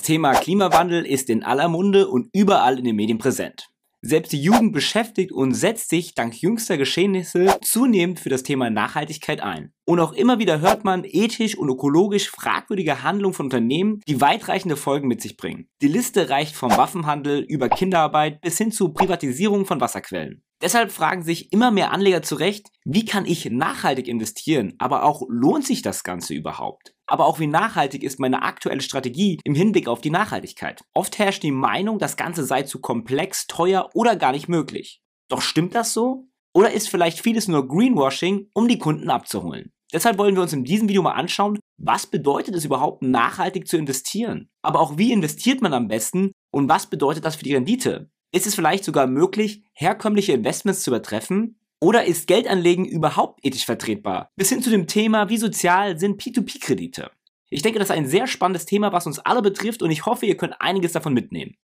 Das Thema Klimawandel ist in aller Munde und überall in den Medien präsent. Selbst die Jugend beschäftigt und setzt sich dank jüngster Geschehnisse zunehmend für das Thema Nachhaltigkeit ein. Und auch immer wieder hört man ethisch und ökologisch fragwürdige Handlungen von Unternehmen, die weitreichende Folgen mit sich bringen. Die Liste reicht vom Waffenhandel über Kinderarbeit bis hin zu Privatisierung von Wasserquellen. Deshalb fragen sich immer mehr Anleger zurecht, wie kann ich nachhaltig investieren, aber auch lohnt sich das Ganze überhaupt? Aber auch wie nachhaltig ist meine aktuelle Strategie im Hinblick auf die Nachhaltigkeit. Oft herrscht die Meinung, das Ganze sei zu komplex, teuer oder gar nicht möglich. Doch stimmt das so? Oder ist vielleicht vieles nur Greenwashing, um die Kunden abzuholen? Deshalb wollen wir uns in diesem Video mal anschauen, was bedeutet es überhaupt nachhaltig zu investieren? Aber auch wie investiert man am besten und was bedeutet das für die Rendite? Ist es vielleicht sogar möglich, herkömmliche Investments zu übertreffen? Oder ist Geldanlegen überhaupt ethisch vertretbar? Bis hin zu dem Thema, wie sozial sind P2P-Kredite? Ich denke, das ist ein sehr spannendes Thema, was uns alle betrifft und ich hoffe, ihr könnt einiges davon mitnehmen.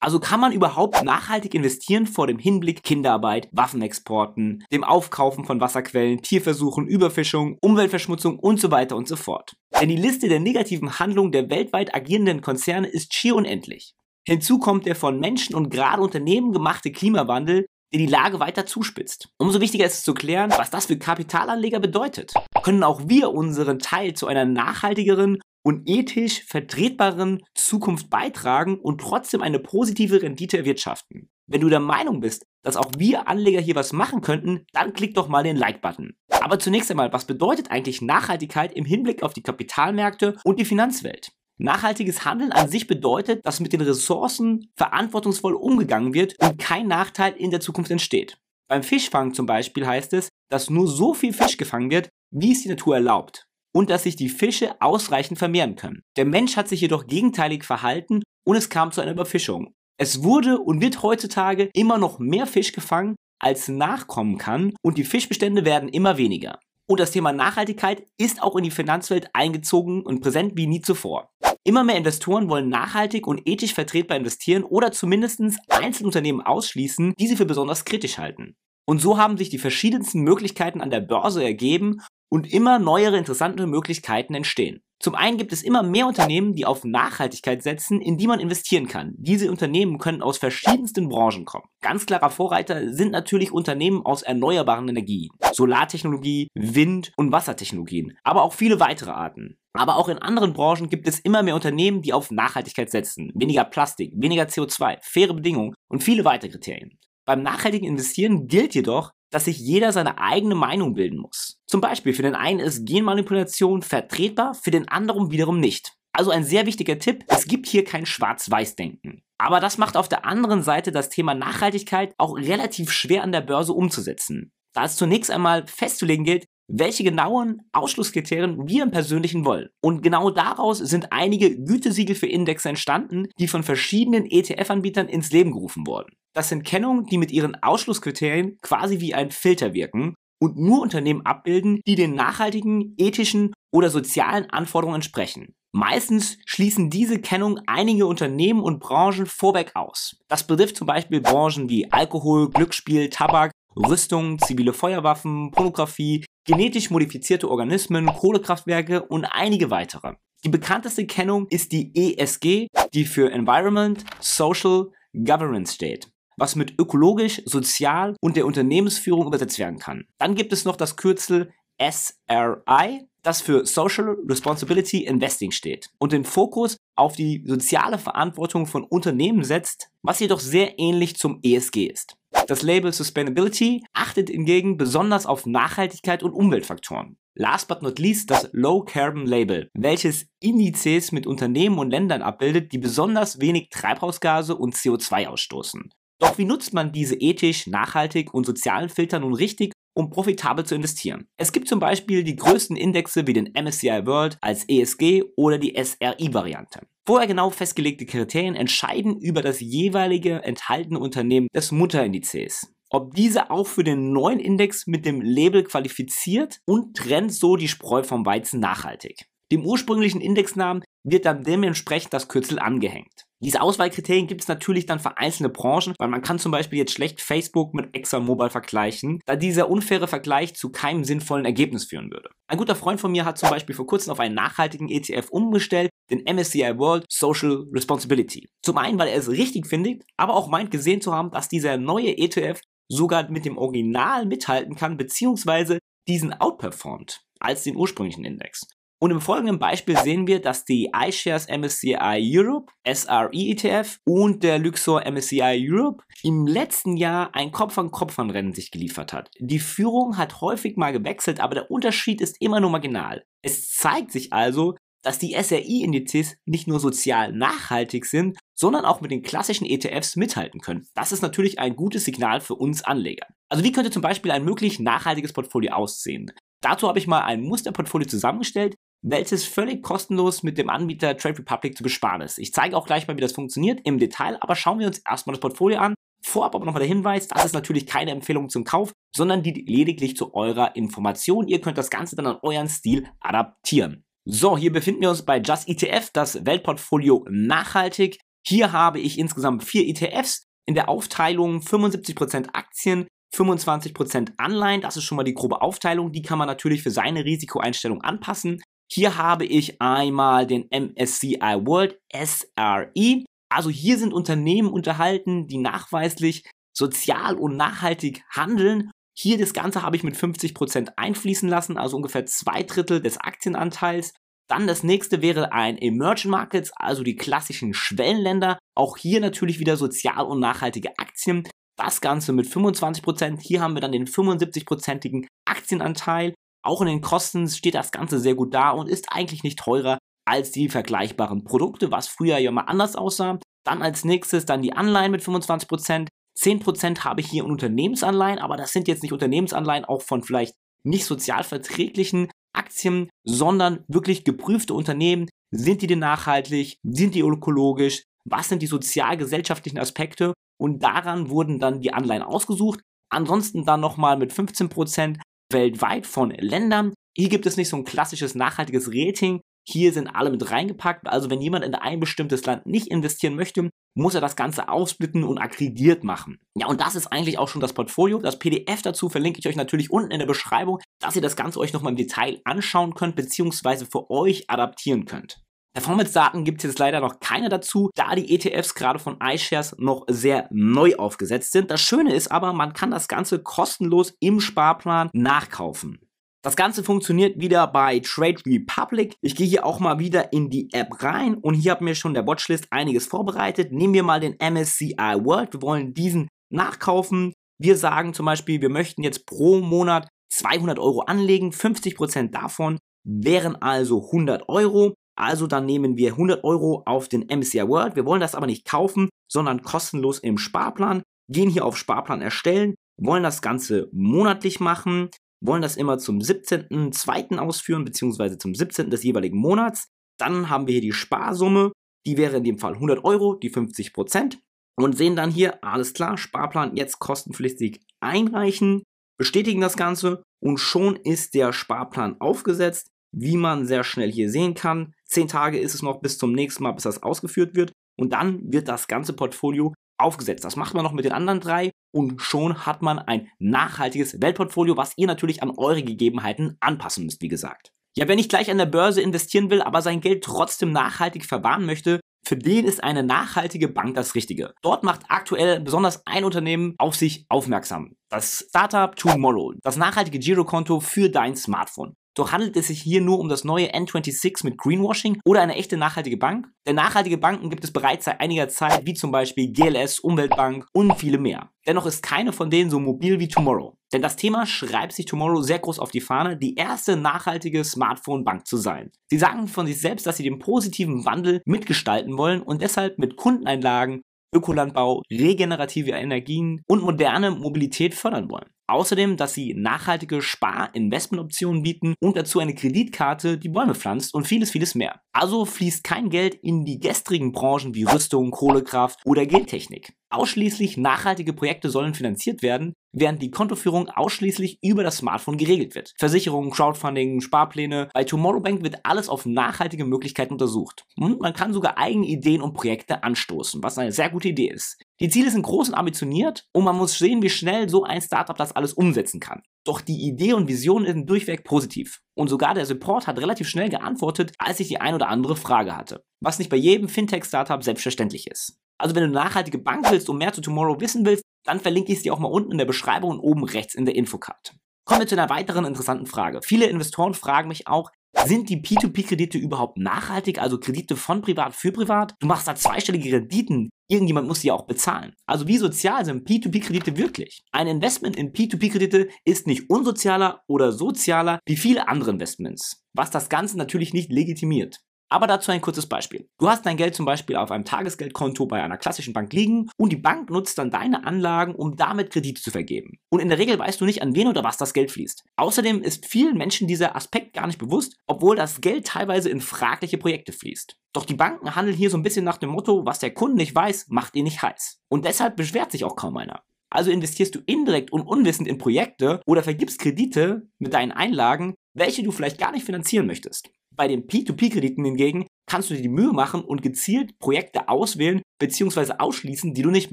Also kann man überhaupt nachhaltig investieren vor dem Hinblick Kinderarbeit, Waffenexporten, dem Aufkaufen von Wasserquellen, Tierversuchen, Überfischung, Umweltverschmutzung und so weiter und so fort. Denn die Liste der negativen Handlungen der weltweit agierenden Konzerne ist schier unendlich. Hinzu kommt der von Menschen und gerade Unternehmen gemachte Klimawandel, der die Lage weiter zuspitzt. Umso wichtiger ist es zu klären, was das für Kapitalanleger bedeutet. Können auch wir unseren Teil zu einer nachhaltigeren und ethisch vertretbaren Zukunft beitragen und trotzdem eine positive Rendite erwirtschaften? Wenn du der Meinung bist, dass auch wir Anleger hier was machen könnten, dann klick doch mal den Like-Button. Aber zunächst einmal, was bedeutet eigentlich Nachhaltigkeit im Hinblick auf die Kapitalmärkte und die Finanzwelt? Nachhaltiges Handeln an sich bedeutet, dass mit den Ressourcen verantwortungsvoll umgegangen wird und kein Nachteil in der Zukunft entsteht. Beim Fischfang zum Beispiel heißt es, dass nur so viel Fisch gefangen wird, wie es die Natur erlaubt und dass sich die Fische ausreichend vermehren können. Der Mensch hat sich jedoch gegenteilig verhalten und es kam zu einer Überfischung. Es wurde und wird heutzutage immer noch mehr Fisch gefangen, als nachkommen kann und die Fischbestände werden immer weniger. Und das Thema Nachhaltigkeit ist auch in die Finanzwelt eingezogen und präsent wie nie zuvor. Immer mehr Investoren wollen nachhaltig und ethisch vertretbar investieren oder zumindest Einzelunternehmen ausschließen, die sie für besonders kritisch halten. Und so haben sich die verschiedensten Möglichkeiten an der Börse ergeben und immer neuere interessante Möglichkeiten entstehen. Zum einen gibt es immer mehr Unternehmen, die auf Nachhaltigkeit setzen, in die man investieren kann. Diese Unternehmen können aus verschiedensten Branchen kommen. Ganz klarer Vorreiter sind natürlich Unternehmen aus erneuerbaren Energien, Solartechnologie, Wind- und Wassertechnologien, aber auch viele weitere Arten. Aber auch in anderen Branchen gibt es immer mehr Unternehmen, die auf Nachhaltigkeit setzen. Weniger Plastik, weniger CO2, faire Bedingungen und viele weitere Kriterien. Beim nachhaltigen Investieren gilt jedoch, dass sich jeder seine eigene Meinung bilden muss. Zum Beispiel für den einen ist Genmanipulation vertretbar, für den anderen wiederum nicht. Also ein sehr wichtiger Tipp, es gibt hier kein Schwarz-Weiß-Denken. Aber das macht auf der anderen Seite das Thema Nachhaltigkeit auch relativ schwer an der Börse umzusetzen. Da es zunächst einmal festzulegen gilt, welche genauen Ausschlusskriterien wir im Persönlichen wollen. Und genau daraus sind einige Gütesiegel für Indexe entstanden, die von verschiedenen ETF-Anbietern ins Leben gerufen wurden. Das sind Kennungen, die mit ihren Ausschlusskriterien quasi wie ein Filter wirken und nur Unternehmen abbilden, die den nachhaltigen, ethischen oder sozialen Anforderungen entsprechen. Meistens schließen diese Kennungen einige Unternehmen und Branchen vorweg aus. Das betrifft zum Beispiel Branchen wie Alkohol, Glücksspiel, Tabak, Rüstung, zivile Feuerwaffen, Pornografie, genetisch modifizierte Organismen, Kohlekraftwerke und einige weitere. Die bekannteste Kennung ist die ESG, die für Environment, Social, Governance steht was mit ökologisch, sozial und der Unternehmensführung übersetzt werden kann. Dann gibt es noch das Kürzel SRI, das für Social Responsibility Investing steht und den Fokus auf die soziale Verantwortung von Unternehmen setzt, was jedoch sehr ähnlich zum ESG ist. Das Label Sustainability achtet hingegen besonders auf Nachhaltigkeit und Umweltfaktoren. Last but not least das Low Carbon Label, welches Indizes mit Unternehmen und Ländern abbildet, die besonders wenig Treibhausgase und CO2 ausstoßen. Doch wie nutzt man diese ethisch, nachhaltig und sozialen Filter nun richtig, um profitabel zu investieren? Es gibt zum Beispiel die größten Indexe wie den MSCI World als ESG oder die SRI-Variante. Vorher genau festgelegte Kriterien entscheiden über das jeweilige enthaltene Unternehmen des Mutterindizes ob diese auch für den neuen Index mit dem Label qualifiziert und trennt so die Spreu vom Weizen nachhaltig. Dem ursprünglichen Indexnamen wird dann dementsprechend das Kürzel angehängt. Diese Auswahlkriterien gibt es natürlich dann für einzelne Branchen, weil man kann zum Beispiel jetzt schlecht Facebook mit ExxonMobil vergleichen, da dieser unfaire Vergleich zu keinem sinnvollen Ergebnis führen würde. Ein guter Freund von mir hat zum Beispiel vor kurzem auf einen nachhaltigen ETF umgestellt, den MSCI World Social Responsibility. Zum einen, weil er es richtig findet, aber auch meint gesehen zu haben, dass dieser neue ETF sogar mit dem Original mithalten kann, beziehungsweise diesen outperformt als den ursprünglichen Index. Und im folgenden Beispiel sehen wir, dass die iShares MSCI Europe, SRE ETF und der Luxor MSCI Europe im letzten Jahr ein Kopf-an-Kopf-an-Rennen sich geliefert hat. Die Führung hat häufig mal gewechselt, aber der Unterschied ist immer nur marginal. Es zeigt sich also, dass die SRI-Indizes nicht nur sozial nachhaltig sind, sondern auch mit den klassischen ETFs mithalten können. Das ist natürlich ein gutes Signal für uns Anleger. Also wie könnte zum Beispiel ein möglich nachhaltiges Portfolio aussehen? Dazu habe ich mal ein Musterportfolio zusammengestellt, welches völlig kostenlos mit dem Anbieter Trade Republic zu besparen ist. Ich zeige auch gleich mal, wie das funktioniert im Detail, aber schauen wir uns erstmal das Portfolio an. Vorab aber nochmal der Hinweis, das ist natürlich keine Empfehlung zum Kauf, sondern die lediglich zu eurer Information. Ihr könnt das Ganze dann an euren Stil adaptieren. So, hier befinden wir uns bei Just ETF, das Weltportfolio nachhaltig. Hier habe ich insgesamt vier ETFs in der Aufteilung 75% Aktien, 25% Anleihen. Das ist schon mal die grobe Aufteilung. Die kann man natürlich für seine Risikoeinstellung anpassen. Hier habe ich einmal den MSCI World SRE. Also hier sind Unternehmen unterhalten, die nachweislich sozial und nachhaltig handeln. Hier das Ganze habe ich mit 50% einfließen lassen, also ungefähr zwei Drittel des Aktienanteils. Dann das nächste wäre ein Emerging Markets, also die klassischen Schwellenländer. Auch hier natürlich wieder sozial und nachhaltige Aktien. Das Ganze mit 25%. Hier haben wir dann den 75%igen Aktienanteil. Auch in den Kosten steht das Ganze sehr gut da und ist eigentlich nicht teurer als die vergleichbaren Produkte, was früher ja mal anders aussah. Dann als nächstes dann die Anleihen mit 25%. 10% habe ich hier in Unternehmensanleihen, aber das sind jetzt nicht Unternehmensanleihen auch von vielleicht nicht sozial verträglichen Aktien, sondern wirklich geprüfte Unternehmen. Sind die denn nachhaltig? Sind die ökologisch? Was sind die sozial-gesellschaftlichen Aspekte? Und daran wurden dann die Anleihen ausgesucht. Ansonsten dann nochmal mit 15% weltweit von Ländern. Hier gibt es nicht so ein klassisches nachhaltiges Rating. Hier sind alle mit reingepackt. Also wenn jemand in ein bestimmtes Land nicht investieren möchte, muss er das Ganze aufsplitten und akkrediert machen. Ja, und das ist eigentlich auch schon das Portfolio. Das PDF dazu verlinke ich euch natürlich unten in der Beschreibung, dass ihr das Ganze euch nochmal im Detail anschauen könnt, beziehungsweise für euch adaptieren könnt. Performance-Daten gibt es jetzt leider noch keine dazu, da die ETFs gerade von iShares noch sehr neu aufgesetzt sind. Das Schöne ist aber, man kann das Ganze kostenlos im Sparplan nachkaufen. Das Ganze funktioniert wieder bei Trade Republic. Ich gehe hier auch mal wieder in die App rein und hier hat mir schon der Watchlist einiges vorbereitet. Nehmen wir mal den MSCI World. Wir wollen diesen nachkaufen. Wir sagen zum Beispiel, wir möchten jetzt pro Monat 200 Euro anlegen. 50% davon wären also 100 Euro. Also dann nehmen wir 100 Euro auf den MSCI World. Wir wollen das aber nicht kaufen, sondern kostenlos im Sparplan. Gehen hier auf Sparplan erstellen, wollen das Ganze monatlich machen, wollen das immer zum 17.02. ausführen, beziehungsweise zum 17. des jeweiligen Monats. Dann haben wir hier die Sparsumme, die wäre in dem Fall 100 Euro, die 50 Prozent. Und sehen dann hier, alles klar, Sparplan jetzt kostenpflichtig einreichen, bestätigen das Ganze und schon ist der Sparplan aufgesetzt. Wie man sehr schnell hier sehen kann, zehn Tage ist es noch bis zum nächsten Mal, bis das ausgeführt wird. Und dann wird das ganze Portfolio aufgesetzt. Das macht man noch mit den anderen drei und schon hat man ein nachhaltiges Weltportfolio, was ihr natürlich an eure Gegebenheiten anpassen müsst, wie gesagt. Ja, wer nicht gleich an der Börse investieren will, aber sein Geld trotzdem nachhaltig verwahren möchte, für den ist eine nachhaltige Bank das Richtige. Dort macht aktuell besonders ein Unternehmen auf sich aufmerksam. Das Startup Tomorrow, das nachhaltige Girokonto für dein Smartphone. Doch handelt es sich hier nur um das neue N26 mit Greenwashing oder eine echte nachhaltige Bank? Denn nachhaltige Banken gibt es bereits seit einiger Zeit, wie zum Beispiel GLS, Umweltbank und viele mehr. Dennoch ist keine von denen so mobil wie Tomorrow. Denn das Thema schreibt sich Tomorrow sehr groß auf die Fahne, die erste nachhaltige Smartphone-Bank zu sein. Sie sagen von sich selbst, dass sie den positiven Wandel mitgestalten wollen und deshalb mit Kundeneinlagen Ökolandbau, regenerative Energien und moderne Mobilität fördern wollen. Außerdem, dass sie nachhaltige Spar-Investmentoptionen bieten und dazu eine Kreditkarte, die Bäume pflanzt und vieles, vieles mehr. Also fließt kein Geld in die gestrigen Branchen wie Rüstung, Kohlekraft oder Gentechnik. Ausschließlich nachhaltige Projekte sollen finanziert werden, während die Kontoführung ausschließlich über das Smartphone geregelt wird. Versicherungen, Crowdfunding, Sparpläne. Bei Tomorrowbank wird alles auf nachhaltige Möglichkeiten untersucht. Und man kann sogar eigene Ideen und Projekte anstoßen, was eine sehr gute Idee ist. Die Ziele sind groß und ambitioniert und man muss sehen, wie schnell so ein Startup das alles umsetzen kann. Doch die Idee und Vision sind durchweg positiv. Und sogar der Support hat relativ schnell geantwortet, als ich die ein oder andere Frage hatte. Was nicht bei jedem Fintech-Startup selbstverständlich ist. Also wenn du eine nachhaltige Bank willst und mehr zu Tomorrow wissen willst, dann verlinke ich es dir auch mal unten in der Beschreibung und oben rechts in der Infocard. Kommen wir zu einer weiteren interessanten Frage. Viele Investoren fragen mich auch, sind die P2P-Kredite überhaupt nachhaltig, also Kredite von privat für privat? Du machst da zweistellige Renditen. Irgendjemand muss sie ja auch bezahlen. Also wie sozial sind P2P-Kredite wirklich? Ein Investment in P2P-Kredite ist nicht unsozialer oder sozialer wie viele andere Investments, was das Ganze natürlich nicht legitimiert. Aber dazu ein kurzes Beispiel. Du hast dein Geld zum Beispiel auf einem Tagesgeldkonto bei einer klassischen Bank liegen und die Bank nutzt dann deine Anlagen, um damit Kredite zu vergeben. Und in der Regel weißt du nicht, an wen oder was das Geld fließt. Außerdem ist vielen Menschen dieser Aspekt gar nicht bewusst, obwohl das Geld teilweise in fragliche Projekte fließt. Doch die Banken handeln hier so ein bisschen nach dem Motto, was der Kunde nicht weiß, macht ihn nicht heiß. Und deshalb beschwert sich auch kaum einer. Also investierst du indirekt und unwissend in Projekte oder vergibst Kredite mit deinen Einlagen, welche du vielleicht gar nicht finanzieren möchtest. Bei den P2P-Krediten hingegen kannst du dir die Mühe machen und gezielt Projekte auswählen bzw. ausschließen, die du nicht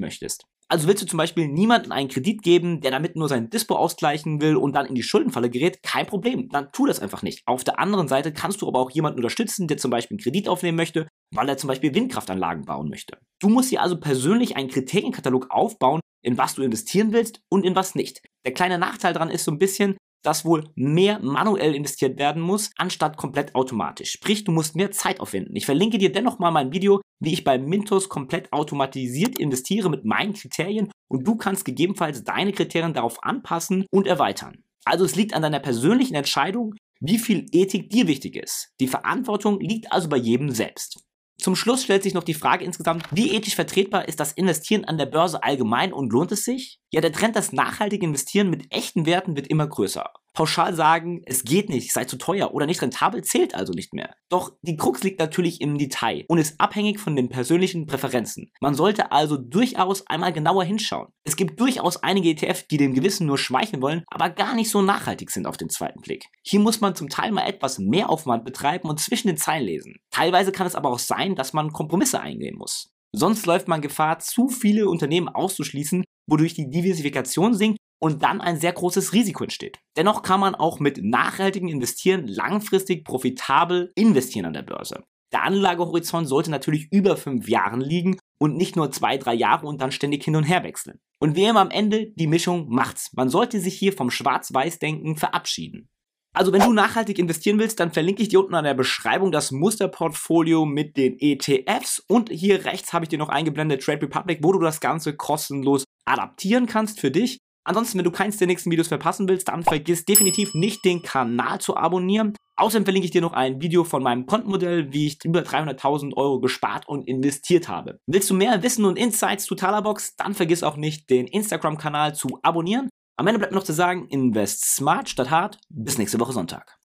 möchtest. Also willst du zum Beispiel niemandem einen Kredit geben, der damit nur sein Dispo ausgleichen will und dann in die Schuldenfalle gerät, kein Problem, dann tu das einfach nicht. Auf der anderen Seite kannst du aber auch jemanden unterstützen, der zum Beispiel einen Kredit aufnehmen möchte, weil er zum Beispiel Windkraftanlagen bauen möchte. Du musst dir also persönlich einen Kriterienkatalog aufbauen, in was du investieren willst und in was nicht. Der kleine Nachteil daran ist so ein bisschen, dass wohl mehr manuell investiert werden muss, anstatt komplett automatisch. Sprich, du musst mehr Zeit aufwenden. Ich verlinke dir dennoch mal mein Video, wie ich bei Mintos komplett automatisiert investiere mit meinen Kriterien und du kannst gegebenenfalls deine Kriterien darauf anpassen und erweitern. Also es liegt an deiner persönlichen Entscheidung, wie viel Ethik dir wichtig ist. Die Verantwortung liegt also bei jedem selbst. Zum Schluss stellt sich noch die Frage insgesamt, wie ethisch vertretbar ist das Investieren an der Börse allgemein und lohnt es sich? Ja, der Trend, das nachhaltige Investieren mit echten Werten wird immer größer. Pauschal sagen, es geht nicht, sei zu teuer oder nicht rentabel, zählt also nicht mehr. Doch die Krux liegt natürlich im Detail und ist abhängig von den persönlichen Präferenzen. Man sollte also durchaus einmal genauer hinschauen. Es gibt durchaus einige ETF, die dem Gewissen nur schmeicheln wollen, aber gar nicht so nachhaltig sind auf den zweiten Blick. Hier muss man zum Teil mal etwas mehr Aufwand betreiben und zwischen den Zeilen lesen. Teilweise kann es aber auch sein, dass man Kompromisse eingehen muss. Sonst läuft man Gefahr, zu viele Unternehmen auszuschließen, wodurch die Diversifikation sinkt und dann ein sehr großes Risiko entsteht. Dennoch kann man auch mit nachhaltigem Investieren langfristig profitabel investieren an der Börse. Der Anlagehorizont sollte natürlich über fünf Jahren liegen und nicht nur zwei, drei Jahre und dann ständig hin und her wechseln. Und wie immer am Ende, die Mischung macht's. Man sollte sich hier vom Schwarz-Weiß-Denken verabschieden. Also wenn du nachhaltig investieren willst, dann verlinke ich dir unten an der Beschreibung das Musterportfolio mit den ETFs und hier rechts habe ich dir noch eingeblendet Trade Republic, wo du das Ganze kostenlos adaptieren kannst für dich. Ansonsten, wenn du keins der nächsten Videos verpassen willst, dann vergiss definitiv nicht den Kanal zu abonnieren. Außerdem verlinke ich dir noch ein Video von meinem Kontenmodell, wie ich über 300.000 Euro gespart und investiert habe. Willst du mehr Wissen und Insights zu Talabox, dann vergiss auch nicht, den Instagram-Kanal zu abonnieren. Am Ende bleibt noch zu sagen, invest smart statt hart. Bis nächste Woche Sonntag.